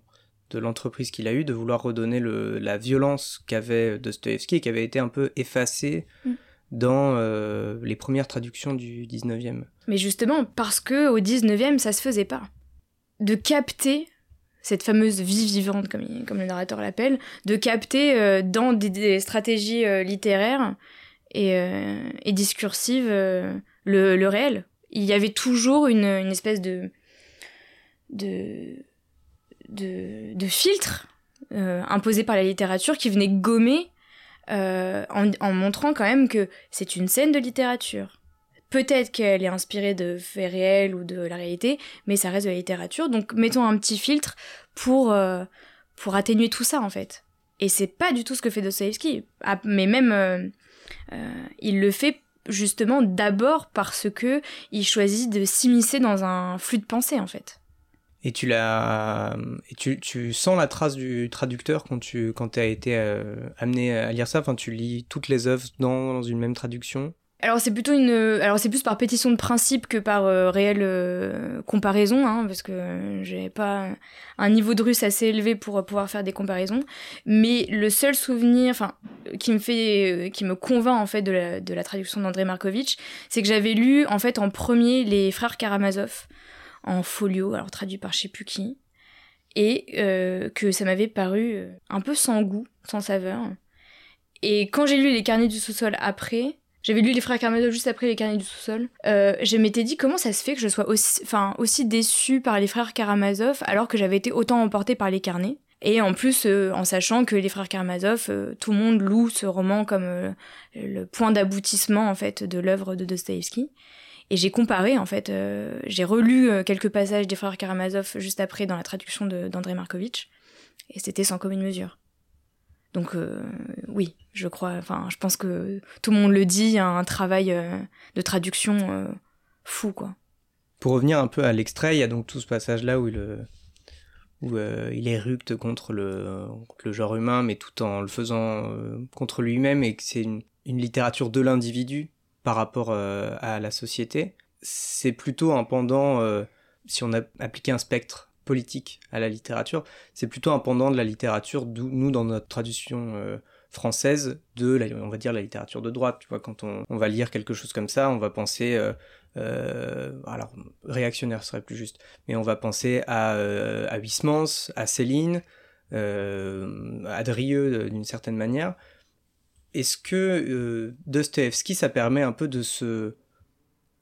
de l'entreprise qu'il a eue de vouloir redonner le, la violence qu'avait Dostoevsky et qui avait été un peu effacée mm. dans euh, les premières traductions du 19e. Mais justement, parce que au 19e, ça se faisait pas. De capter cette fameuse vie vivante, comme, comme le narrateur l'appelle, de capter euh, dans des, stratégies littéraires et, et discursives le, le, réel. Il y avait toujours une, une espèce de, de, de, filtres euh, imposés par la littérature qui venaient gommer en, montrant quand même que c'est une scène de littérature. Peut-être qu'elle est inspirée de faits réels ou de la réalité, mais ça reste de la littérature. Donc mettons un petit filtre pour, pour atténuer tout ça en fait. Et c'est pas du tout ce que fait Dostoevsky. Ah, mais même, euh, euh, il le fait justement d'abord parce que il choisit de s'immiscer dans un flux de pensée en fait. Et tu l'as, tu, tu, sens la trace du traducteur quand tu quand as été euh, amené à lire ça? Enfin, tu lis toutes les œuvres dans une même traduction? Alors c'est plutôt une, alors c'est plus par pétition de principe que par euh, réelle euh, comparaison, hein, parce que j'ai pas un niveau de russe assez élevé pour pouvoir faire des comparaisons. Mais le seul souvenir, enfin, qui me fait, qui me convainc en fait de la, de la traduction d'André Markovitch, c'est que j'avais lu en fait en premier les Frères Karamazov en folio, alors traduit par je sais plus qui, et euh, que ça m'avait paru un peu sans goût, sans saveur. Et quand j'ai lu les Carnets du sous-sol après j'avais lu Les Frères Karamazov juste après Les Carnets du sous-sol. Euh, je m'étais dit comment ça se fait que je sois aussi, aussi déçue par Les Frères Karamazov alors que j'avais été autant emportée par Les Carnets? Et en plus, euh, en sachant que Les Frères Karamazov, euh, tout le monde loue ce roman comme le point d'aboutissement en fait de l'œuvre de Dostoïevski. Et j'ai comparé, en fait, j'ai relu quelques passages des Frères Karamazov juste après dans la traduction d'André Markovitch, et c'était sans commune mesure. Donc euh, oui, je crois, enfin, je pense que tout le monde le dit, il un travail euh, de traduction euh, fou, quoi. Pour revenir un peu à l'extrait, il y a donc tout ce passage-là où il, où, il éructe contre le, genre humain, mais tout en le faisant contre lui-même, et que c'est une, littérature de l'individu par rapport à la société. C'est plutôt un pendant, si on a un spectre politique à la littérature, c'est plutôt un pendant de la littérature, nous, dans notre tradition euh, française, de, la, on va dire, la littérature de droite. Tu vois, quand on, va lire quelque chose comme ça, on va penser, euh, euh, alors, réactionnaire serait plus juste, mais on va penser à, à Huysmans, à Céline, à Drieux d'une certaine manière. Est-ce que Dostoevsky, ça permet un peu de se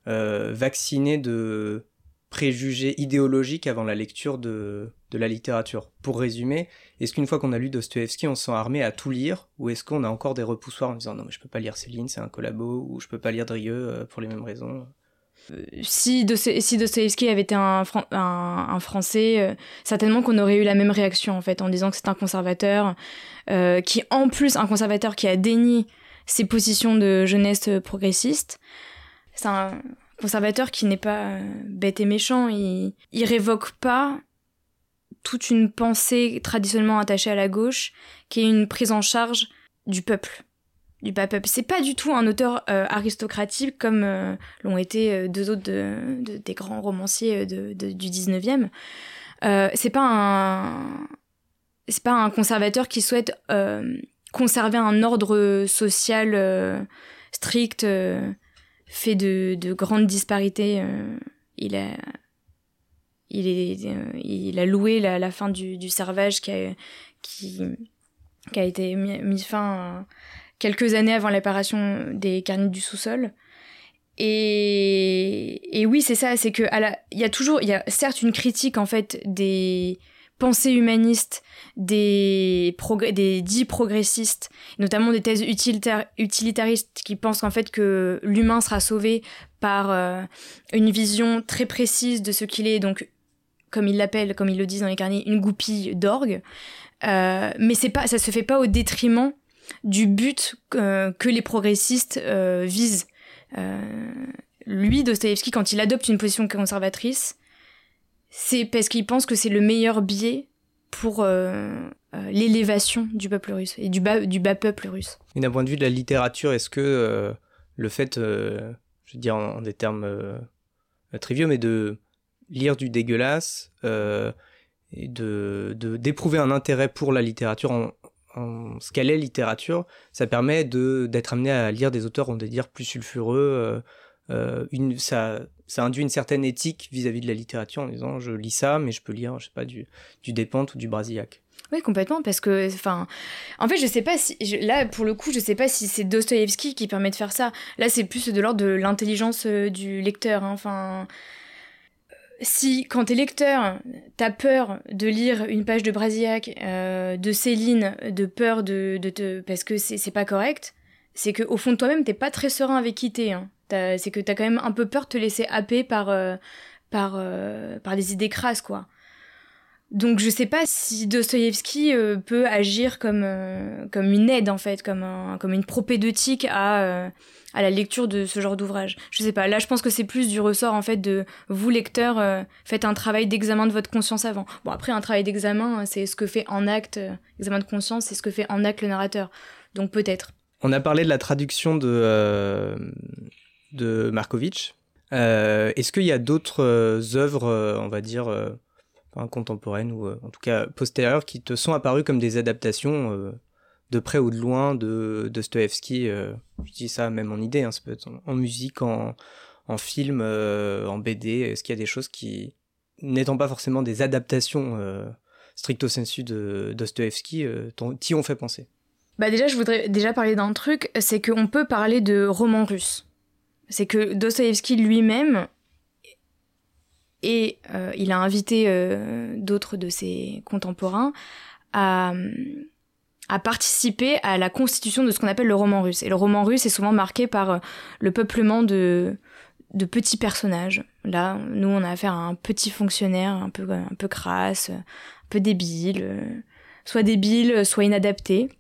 vacciner de préjugés idéologiques avant la lecture de, de la littérature? Pour résumer, est-ce qu'une fois qu'on a lu Dostoevsky, on se sent armé à tout lire, ou est-ce qu'on a encore des repoussoirs en disant non mais je peux pas lire Céline, c'est un collabo, ou je peux pas lire Drieux euh, pour les mêmes raisons? Euh, si, si Dostoevsky avait été un, Français, euh, certainement qu'on aurait eu la même réaction en fait, en disant que c'est un conservateur, qui en plus un conservateur qui a dénié ses positions de jeunesse progressiste. C'est un, conservateur qui n'est pas euh, bête et méchant. Il, il révoque pas toute une pensée traditionnellement attachée à la gauche, qui est une prise en charge du peuple. Du peuple. C'est pas du tout un auteur euh, aristocratique comme euh, l'ont été deux autres des grands romanciers du 19e. c'est pas un. C'est pas un conservateur qui souhaite conserver un ordre social strict fait de, de grandes disparités. Euh, il a il, euh, a loué la, fin du, servage qui a, qui, qui a été mis, fin quelques années avant l'apparition des carnets du sous-sol. Et, et oui, c'est ça, c'est que il y a toujours, il y a certes une critique en fait des, pensée humaniste des, des dits progressistes, notamment des thèses utilitaristes qui pensent qu'en fait que l'humain sera sauvé par euh, une vision très précise de ce qu'il est, donc comme ils l'appellent, comme ils le disent dans les carnets, une goupille d'orgue. Euh, mais c'est pas, ça se fait pas au détriment du but euh, que les progressistes visent. lui, Dostoevsky, quand il adopte une position conservatrice, c'est parce qu'il pense que c'est le meilleur biais pour euh, euh, l'élévation du peuple russe et du bas, du bas peuple russe. Et d'un point de vue de la littérature, est-ce que euh, le fait, je veux dire en, des termes triviaux, mais de lire du dégueulasse et de d'éprouver un intérêt pour la littérature en, en ce qu'elle est littérature, ça permet de d'être amené à lire des auteurs, on va dire, plus sulfureux. une, ça, ça induit une certaine éthique vis-à-vis de la littérature en disant je lis ça, mais je peux lire, je sais pas, du, du ou du Brasillac. Oui, complètement, parce que, enfin, en fait, je sais pas si, là, pour le coup, je sais pas si c'est Dostoïevski qui permet de faire ça. Là, c'est plus de l'ordre de l'intelligence euh, du lecteur, hein. Si quand t'es lecteur, t'as peur de lire une page de Brasillac, euh, de Céline, de peur de, de te... parce que c'est pas correct, c'est que au fond de toi-même, t'es pas très serein avec qui t'es. Hein. C'est que t'as quand même un peu peur de te laisser happer par, euh, par, euh, par des idées crasses, quoi. Donc je sais pas si Dostoïevski peut agir comme, comme une aide, en fait, comme, un, comme une propédeutique à à la lecture de ce genre d'ouvrage. Je sais pas, là je pense que c'est plus du ressort en fait de vous lecteurs, euh, faites un travail d'examen de votre conscience avant. Bon après un travail d'examen, euh, c'est ce que fait en acte, euh, examen de conscience, c'est ce que fait en acte le narrateur. Donc peut-être. On a parlé de la traduction de, de Markovitch. Est-ce qu'il y a d'autres œuvres, on va dire, contemporaines ou en tout cas postérieures, qui te sont apparues comme des adaptations de près ou de loin de Dostoevsky. Euh, je dis ça même en idée, hein, ça peut être en, musique, en, film, euh, en BD. Est-ce qu'il y a des choses qui, n'étant pas forcément des adaptations euh, stricto sensu de Dostoevsky, t'y ont fait penser? Bah déjà, je voudrais déjà parler d'un truc, c'est qu'on peut parler de roman russe. C'est que Dostoevsky lui-même et il a invité d'autres de ses contemporains à, a participé à la constitution de ce qu'on appelle le roman russe. Et le roman russe est souvent marqué par euh, le peuplement de, de petits personnages. Là, nous, on a affaire à un petit fonctionnaire un peu, un peu crasse, un peu débile, euh, soit débile, soit inadapté.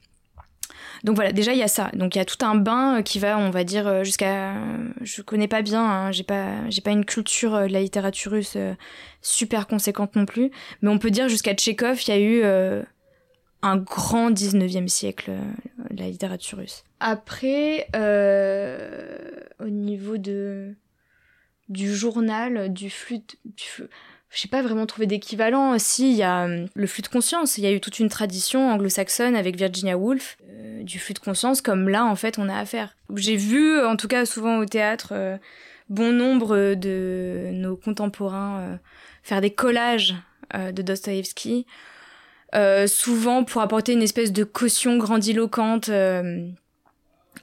Donc voilà, déjà il y a ça. Donc il y a tout un bain qui va, on va dire, jusqu'à. Je connais pas bien, hein, j'ai pas, j'ai pas une culture de la littérature russe super conséquente non plus, mais on peut dire jusqu'à Tchekhov, il y a eu un grand 19e siècle, euh, la littérature russe. Après, euh, au niveau de du journal, du flux, je sais pas vraiment trouvé d'équivalent. Si, il y a euh, le flux de conscience. Il y a eu toute une tradition anglo-saxonne avec Virginia Woolf du flux de conscience, comme là, en fait, on a affaire. J'ai vu, en tout cas souvent au théâtre, bon nombre de nos contemporains faire des collages de Dostoïevski souvent pour apporter une espèce de caution grandiloquente euh,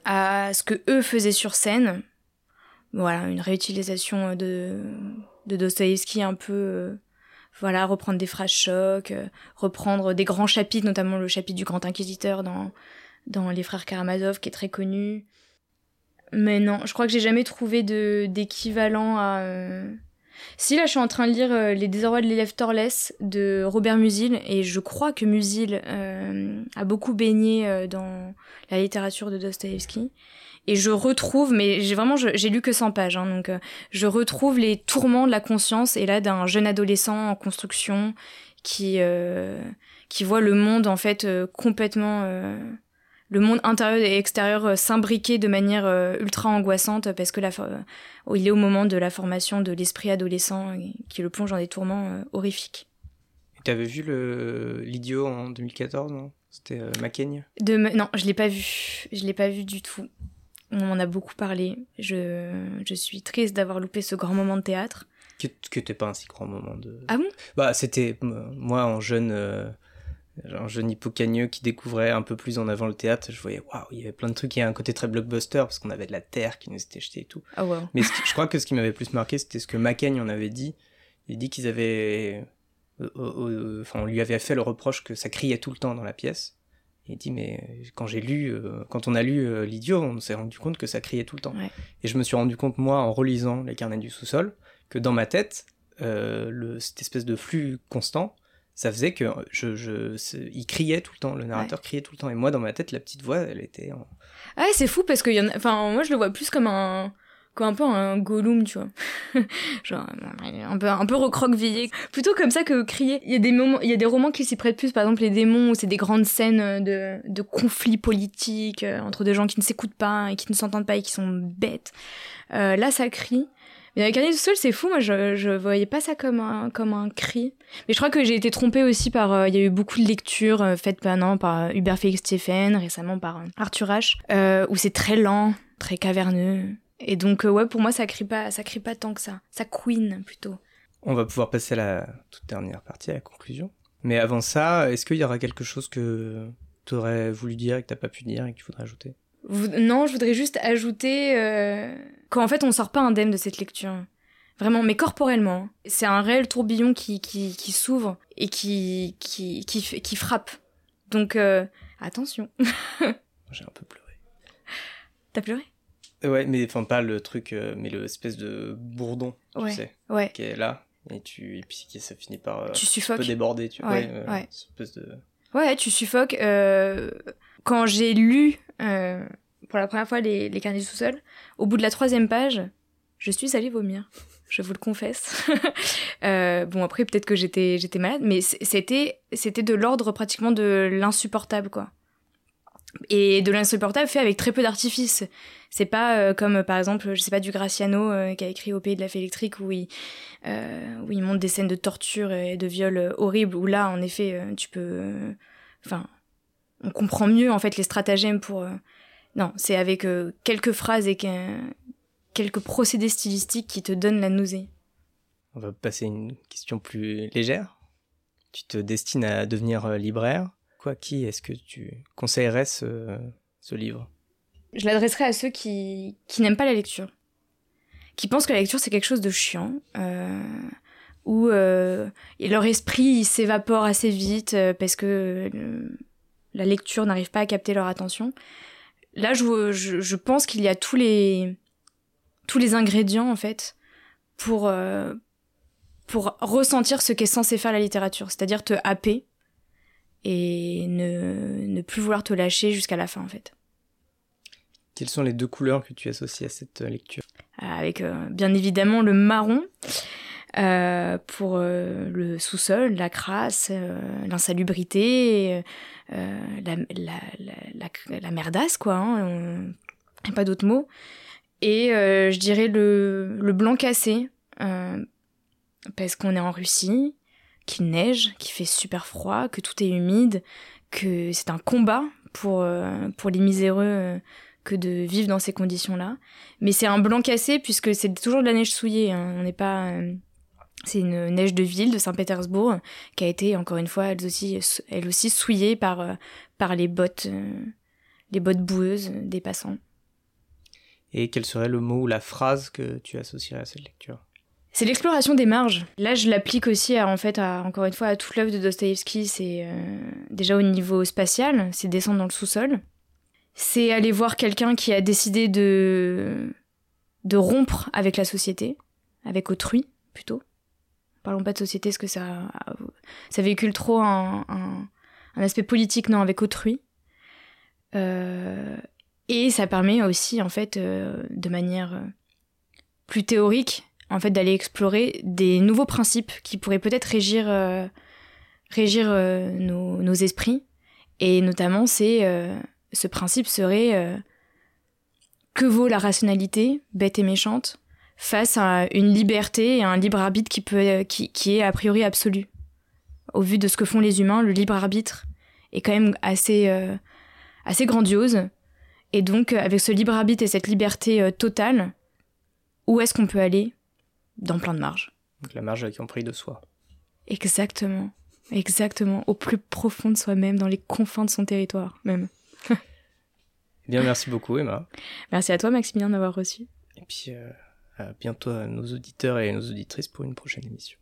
à ce que eux faisaient sur scène. Voilà, une réutilisation de, de Dostoïevski un peu... Euh, voilà, reprendre des phrases chocs, reprendre des grands chapitres, notamment le chapitre du Grand Inquisiteur dans, dans Les Frères Karamazov, qui est très connu. Mais non, je crois que j'ai jamais trouvé d'équivalent à si là, je suis en train de lire euh, Les désarrois de l'élève Torless de Robert Musil, et je crois que Musil euh, a beaucoup baigné euh, dans la littérature de Dostoevsky. Et je retrouve, mais j'ai vraiment, j'ai lu que 100 pages, hein, donc je retrouve les tourments de la conscience, et là, d'un jeune adolescent en construction qui qui voit le monde en fait complètement le monde intérieur et extérieur euh, s'imbriquer de manière euh, ultra angoissante parce que la, euh, il est au moment de la formation de l'esprit adolescent qui le plonge dans des tourments horrifiques. Tu avais vu l'idiot en 2014, non? C'était euh, de, Non, je l'ai pas vu. Je l'ai pas vu du tout. On en a beaucoup parlé. Je, je suis triste d'avoir loupé ce grand moment de théâtre. Que, que t'es pas un si grand moment de. Ah bon? Bah, c'était moi en jeune un jeune hippocagneux qui découvrait un peu plus en avant le théâtre, je voyais, waouh, il y avait plein de trucs, il y a un côté très blockbuster, parce qu'on avait de la terre qui nous était jetée et tout. Oh, Mais je crois que ce qui m'avait plus marqué, c'était ce que Macaigne en avait dit. Il dit qu'ils avaient... Euh, euh, euh, enfin, on lui avait fait le reproche que ça criait tout le temps dans la pièce. Il dit, mais quand j'ai lu, quand on a lu L'idiot, on s'est rendu compte que ça criait tout le temps. Et je me suis rendu compte, moi, en relisant Les carnets du sous-sol, que dans ma tête, le, cette espèce de flux constant, ça faisait que je, je, il criait tout le temps, le narrateur criait tout le temps. Et moi, dans ma tête, la petite voix, elle était. En... Ah, c'est fou parce que y en a... enfin, moi, je le vois plus comme un, comme un peu un Gollum, tu vois. Genre, un peu, un peu recroquevillé. Plutôt comme ça que crier. Il y a des moments, il y a des romans qui s'y prêtent plus, par exemple, Les démons, où c'est des grandes scènes de, de conflits politiques euh, entre des gens qui ne s'écoutent pas et qui ne s'entendent pas et qui sont bêtes. Euh, là, ça crie. Mais avec Annie tout seul, c'est fou. Moi, je, voyais pas ça comme un, comme un cri. Mais je crois que j'ai été trompée aussi par. Euh, il y a eu beaucoup de lectures euh, faites par euh, Hubert Félix Stephen, récemment par Arthur H, où c'est très lent, très caverneux. Et donc, ouais, pour moi, ça crie pas, ça crie pas tant que ça. Ça queen plutôt. On va pouvoir passer à la toute dernière partie, à la conclusion. Mais avant ça, est-ce qu'il y aura quelque chose que tu aurais voulu dire et que t'as pas pu dire et que tu voudrais ajouter? Non, je voudrais juste ajouter qu'en fait on sort pas indemne de cette lecture. Vraiment, mais corporellement. C'est un réel tourbillon qui, qui, qui s'ouvre et qui, qui, qui, qui frappe. Donc, euh, attention. J'ai un peu pleuré. T'as pleuré? Ouais, mais enfin pas le truc, euh, mais l'espèce de bourdon, tu sais, Ouais. qui est là, et, tu, et puis ça finit par euh, Tu un peu déborder, tu vois. Ouais, euh, ouais. espèce de... Ouais, tu suffoques. Euh, quand j'ai lu euh, pour la première fois les, les carnets du sous-sol, au bout de la troisième page, je suis allée vomir. Je vous le confesse. Euh, bon, après, peut-être que j'étais, malade, mais c'était, c'était de l'ordre pratiquement de l'insupportable, quoi. Et de l'insupportable fait avec très peu d'artifice. C'est pas euh, comme, par exemple, je sais pas, du Graciano euh, qui a écrit Au pays de la fée électrique où il, euh, où il montre des scènes de torture et de viol horribles, où là, en effet, tu peux. Enfin, on comprend mieux, en fait, les stratagèmes pour. Non, c'est avec quelques phrases et quelques procédés stylistiques qui te donnent la nausée. On va passer à une question plus légère. Tu te destines à devenir libraire. Qui est-ce que tu conseillerais ce, livre? Je l'adresserai à ceux qui, qui n'aiment pas la lecture, qui pensent que la lecture c'est quelque chose de chiant, euh, où euh, et leur esprit s'évapore assez vite euh, parce que la lecture n'arrive pas à capter leur attention. Là, je, je, pense qu'il y a tous les tous les ingrédients en fait pour pour ressentir ce qu'est censé faire la littérature, c'est-à-dire te happer et ne, ne plus vouloir te lâcher jusqu'à la fin en fait. Quelles sont les deux couleurs que tu associes à cette euh, lecture avec euh, bien évidemment le marron euh, pour euh, le sous-sol, la crasse, euh, l'insalubrité, euh, la, la, la, la, la merdasse, quoi. Hein, on- pas d'autre mot. Et euh, je dirais le, le blanc cassé, euh, parce qu'on est en Russie, qu'il neige, qu'il fait super froid, que tout est humide, que c'est un combat pour, euh, pour les miséreux euh, que de vivre dans ces conditions-là. Mais c'est un blanc cassé puisque c'est toujours de la neige souillée. hein. On n'est pas. euh, c'est une neige de ville de Saint-Pétersbourg qui a été encore une fois elle aussi, elle aussi souillée par par les bottes les bottes boueuses des passants. Et quel serait le mot ou la phrase que tu associerais à cette lecture? C'est l'exploration des marges. Là, je l'applique aussi à, en fait, à, encore une fois, à toute l'œuvre de Dostoïevski. C'est euh, déjà au niveau spatial, c'est descendre dans le sous-sol. C'est aller voir quelqu'un qui a décidé de de rompre avec la société, avec autrui plutôt. Parlons pas de société, parce que ça ça véhicule trop un, un, aspect politique, non, avec autrui. Euh, et ça permet aussi, en fait, euh, de manière plus théorique, en fait, d'aller explorer des nouveaux principes qui pourraient peut-être régir, euh, euh, nos, esprits. Et notamment, c'est euh, ce principe serait que vaut la rationalité, bête et méchante, face à une liberté et un libre arbitre qui est a priori absolu. Au vu de ce que font les humains, le libre arbitre est quand même assez, assez grandiose. Et donc, avec ce libre arbitre et cette liberté totale, où est-ce qu'on peut aller? Dans plein de marges. Donc la marge qui ont pris de soi. Exactement. Exactement. Au plus profond de soi-même, dans les confins de son territoire, même. Eh bien, merci beaucoup, Emma. Merci à toi, Maximilien, d'avoir reçu. Et puis, euh, à bientôt à nos auditeurs et nos auditrices pour une prochaine émission.